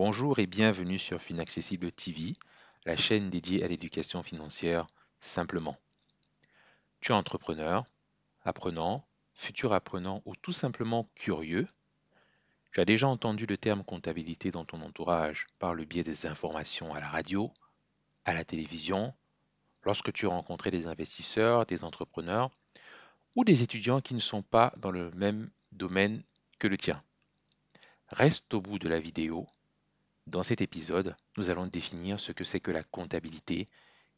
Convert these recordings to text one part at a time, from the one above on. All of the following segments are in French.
Bonjour et bienvenue sur Finaccessible TV, la chaîne dédiée à l'éducation financière simplement. Tu es entrepreneur, apprenant, futur apprenant ou tout simplement curieux? Tu as déjà entendu le terme comptabilité dans ton entourage par le biais des informations à la radio, à la télévision, lorsque tu rencontrais des investisseurs, des entrepreneurs ou des étudiants qui ne sont pas dans le même domaine que le tien. Reste au bout de la vidéo. Dans cet épisode, nous allons définir ce que c'est que la comptabilité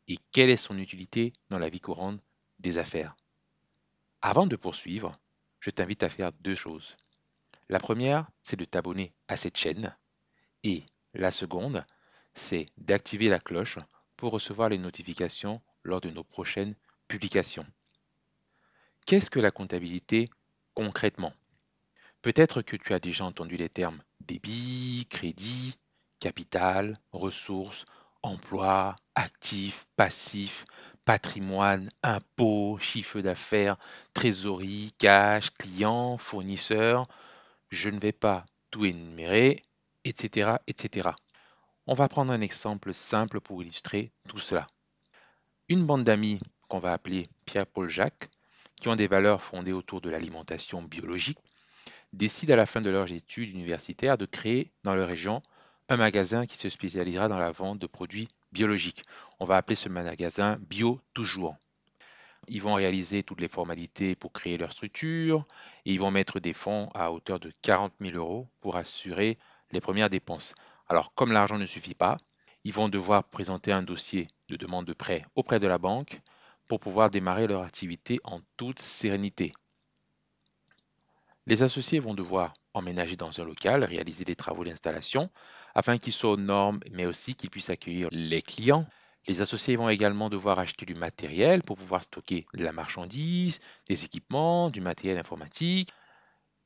et quelle est son utilité dans la vie courante des affaires. Avant de poursuivre, je t'invite à faire deux choses. La première, c'est de t'abonner à cette chaîne et la seconde, c'est d'activer la cloche pour recevoir les notifications lors de nos prochaines publications. Qu'est-ce que la comptabilité concrètement? Peut-être que tu as déjà entendu les termes débit, crédit, capital, ressources, emploi, actifs, passifs, patrimoine, impôts, chiffre d'affaires, trésorerie, cash, client, fournisseur. Je ne vais pas tout énumérer, etc., etc. On va prendre un exemple simple pour illustrer tout cela. Une bande d'amis qu'on va appeler Pierre-Paul Jacques, qui ont des valeurs fondées autour de l'alimentation biologique, décident à la fin de leurs études universitaires de créer dans leur région un magasin qui se spécialisera dans la vente de produits biologiques. On va appeler ce magasin Bio Toujours. Ils vont réaliser toutes les formalités pour créer leur structure et ils vont mettre des fonds à hauteur de 40 000 euros pour assurer les premières dépenses. Alors, comme l'argent ne suffit pas, ils vont devoir présenter un dossier de demande de prêt auprès de la banque pour pouvoir démarrer leur activité en toute sérénité. Les associés vont devoir emménager dans un local, réaliser des travaux d'installation afin qu'ils soient aux normes, mais aussi qu'ils puissent accueillir les clients. Les associés vont également devoir acheter du matériel pour pouvoir stocker de la marchandise, des équipements, du matériel informatique,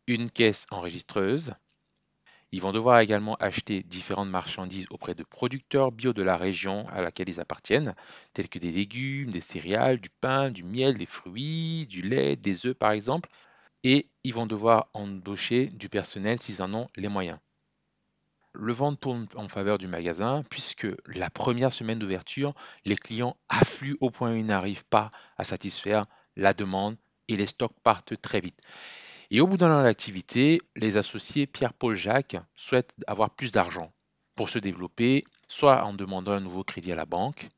une caisse enregistreuse. Ils vont devoir également acheter différentes marchandises auprès de producteurs bio de la région à laquelle ils appartiennent, tels que des légumes, des céréales, du pain, du miel, des fruits, du lait, des œufs par exemple et ils vont devoir embaucher du personnel s'ils en ont les moyens. Le vent tourne en faveur du magasin puisque la première semaine d'ouverture, les clients affluent au point où ils n'arrivent pas à satisfaire la demande et les stocks partent très vite. Et au bout d'un an d'activité, les associés Pierre-Paul Jacques souhaitent avoir plus d'argent pour se développer, soit en demandant un nouveau crédit à la banque,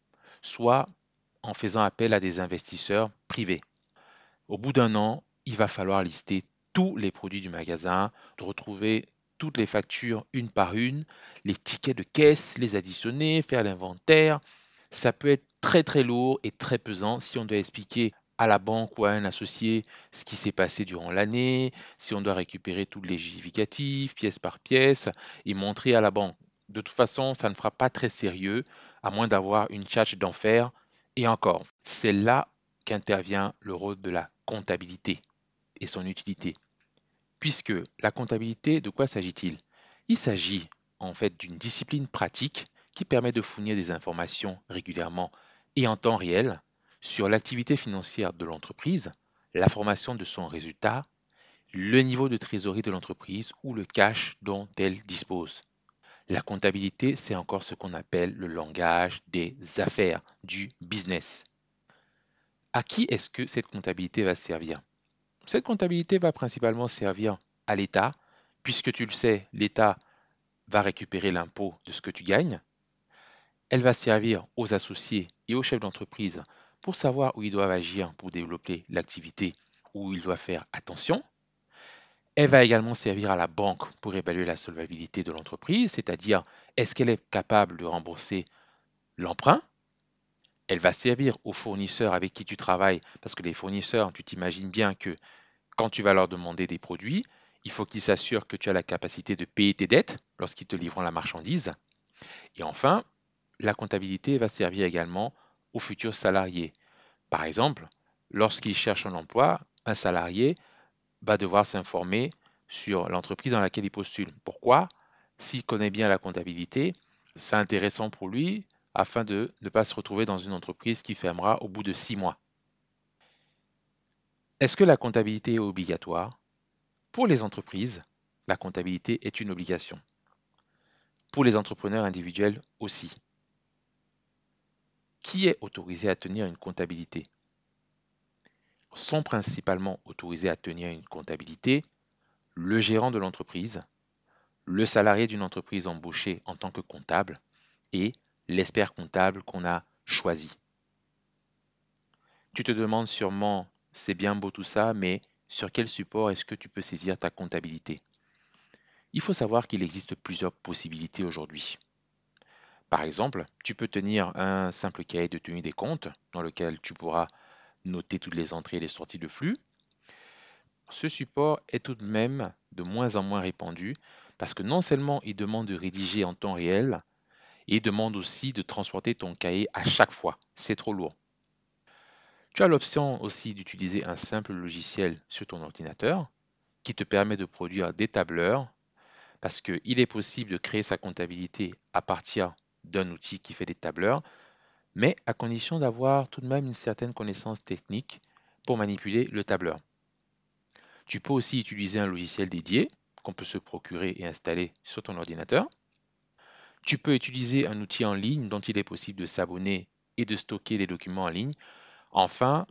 soit en faisant appel à des investisseurs privés. Au bout d'un an, il va falloir lister tous les produits du magasin, retrouver toutes les factures une par une, les tickets de caisse, les additionner, faire l'inventaire. Ça peut être très très lourd et très pesant si on doit expliquer à la banque ou à un associé ce qui s'est passé durant l'année, si on doit récupérer tous les justificatifs, pièce par pièce, et montrer à la banque. De toute façon, ça ne fera pas très sérieux, à moins d'avoir une charge d'enfer. Et encore, c'est là qu'intervient le rôle de la comptabilité et son utilité. Puisque la comptabilité, de quoi s'agit-il? Il, s'agit en fait d'une discipline pratique qui permet de fournir des informations régulièrement et en temps réel sur l'activité financière de l'entreprise, la formation de son résultat, le niveau de trésorerie de l'entreprise ou le cash dont elle dispose. La comptabilité, c'est encore ce qu'on appelle le langage des affaires, du business. À qui est-ce que cette comptabilité va servir? Cette comptabilité va principalement servir à l'État, puisque tu le sais, l'État va récupérer l'impôt de ce que tu gagnes. Elle va servir aux associés et aux chefs d'entreprise pour savoir où ils doivent agir pour développer l'activité, où ils doivent faire attention. Elle va également servir à la banque pour évaluer la solvabilité de l'entreprise, c'est-à-dire est-ce qu'elle est capable de rembourser l'emprunt elle va servir aux fournisseurs avec qui tu travailles, parce que les fournisseurs, tu t'imagines bien que quand tu vas leur demander des produits, il faut qu'ils s'assurent que tu as la capacité de payer tes dettes lorsqu'ils te livrent la marchandise. Et enfin, la comptabilité va servir également aux futurs salariés. Par exemple, lorsqu'ils cherchent un emploi, un salarié va devoir s'informer sur l'entreprise dans laquelle il postule. Pourquoi? S'il connaît bien la comptabilité, c'est intéressant pour lui afin de ne pas se retrouver dans une entreprise qui fermera au bout de six mois. Est-ce que la comptabilité est obligatoire? Pour les entreprises, la comptabilité est une obligation. pour les entrepreneurs individuels aussi. Qui est autorisé à tenir une comptabilité? Sont principalement autorisés à tenir une comptabilité le gérant de l'entreprise, le salarié d'une entreprise embauchée en tant que comptable et l'expert comptable qu'on a choisi. Tu te demandes sûrement, c'est bien beau tout ça, mais sur quel support est-ce que tu peux saisir ta comptabilité? Il faut savoir qu'il existe plusieurs possibilités aujourd'hui. Par exemple, tu peux tenir un simple cahier de tenue des comptes dans lequel tu pourras noter toutes les entrées et les sorties de flux. Ce support est tout de même de moins en moins répandu parce que non seulement il demande de rédiger en temps réel, il demande aussi de transporter ton cahier à chaque fois. C'est trop lourd. Tu as l'option aussi d'utiliser un simple logiciel sur ton ordinateur qui te permet de produire des tableurs parce qu'il est possible de créer sa comptabilité à partir d'un outil qui fait des tableurs, mais à condition d'avoir tout de même une certaine connaissance technique pour manipuler le tableur. Tu peux aussi utiliser un logiciel dédié qu'on peut se procurer et installer sur ton ordinateur. Tu peux utiliser un outil en ligne dont il est possible de s'abonner et de stocker les documents en ligne. Enfin,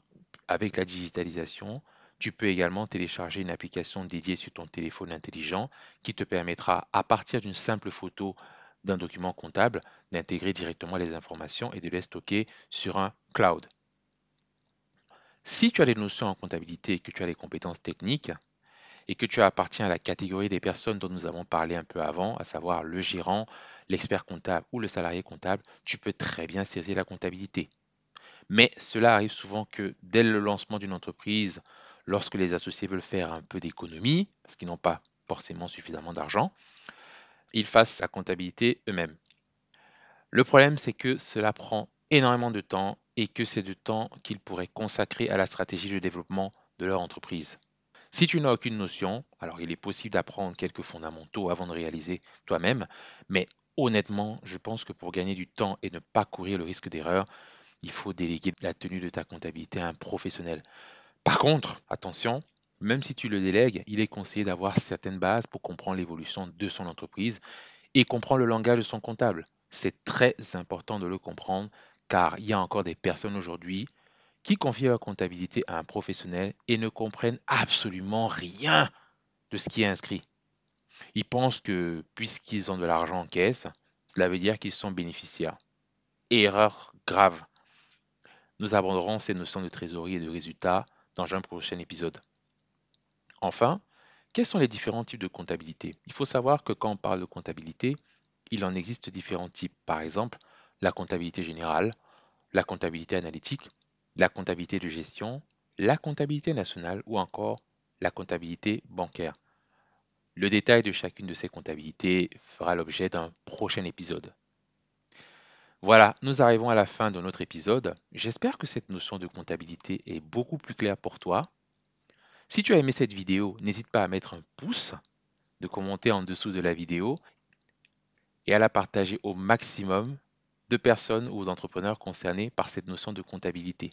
avec la digitalisation, tu peux également télécharger une application dédiée sur ton téléphone intelligent qui te permettra, à partir d'une simple photo d'un document comptable, d'intégrer directement les informations et de les stocker sur un cloud. Si tu as des notions en comptabilité et que tu as des compétences techniques, et que tu appartiens à la catégorie des personnes dont nous avons parlé un peu avant, à savoir le gérant, l'expert comptable ou le salarié comptable, tu peux très bien saisir la comptabilité. Mais cela arrive souvent que dès le lancement d'une entreprise, lorsque les associés veulent faire un peu d'économie, parce qu'ils n'ont pas forcément suffisamment d'argent, ils fassent la comptabilité eux-mêmes. Le problème, c'est que cela prend énormément de temps et que c'est du temps qu'ils pourraient consacrer à la stratégie de développement de leur entreprise. Si tu n'as aucune notion, alors il est possible d'apprendre quelques fondamentaux avant de réaliser toi-même, mais honnêtement, je pense que pour gagner du temps et ne pas courir le risque d'erreur, il faut déléguer la tenue de ta comptabilité à un professionnel. Par contre, attention, même si tu le délègues, il est conseillé d'avoir certaines bases pour comprendre l'évolution de son entreprise et comprendre le langage de son comptable. C'est très important de le comprendre car il y a encore des personnes aujourd'hui qui confient leur comptabilité à un professionnel et ne comprennent absolument rien de ce qui est inscrit. Ils pensent que puisqu'ils ont de l'argent en caisse, cela veut dire qu'ils sont bénéficiaires. Erreur grave. Nous aborderons ces notions de trésorerie et de résultats dans un prochain épisode. Enfin, quels sont les différents types de comptabilité? Il faut savoir que quand on parle de comptabilité, il en existe différents types. Par exemple, la comptabilité générale, la comptabilité analytique, la comptabilité de gestion, la comptabilité nationale ou encore la comptabilité bancaire. Le détail de chacune de ces comptabilités fera l'objet d'un prochain épisode. Voilà, nous arrivons à la fin de notre épisode. J'espère que cette notion de comptabilité est beaucoup plus claire pour toi. Si tu as aimé cette vidéo, n'hésite pas à mettre un pouce, de commenter en dessous de la vidéo et à la partager au maximum de personnes ou d'entrepreneurs concernés par cette notion de comptabilité.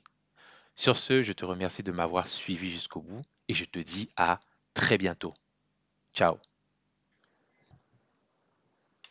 Sur ce, je te remercie de m'avoir suivi jusqu'au bout et je te dis à très bientôt. Ciao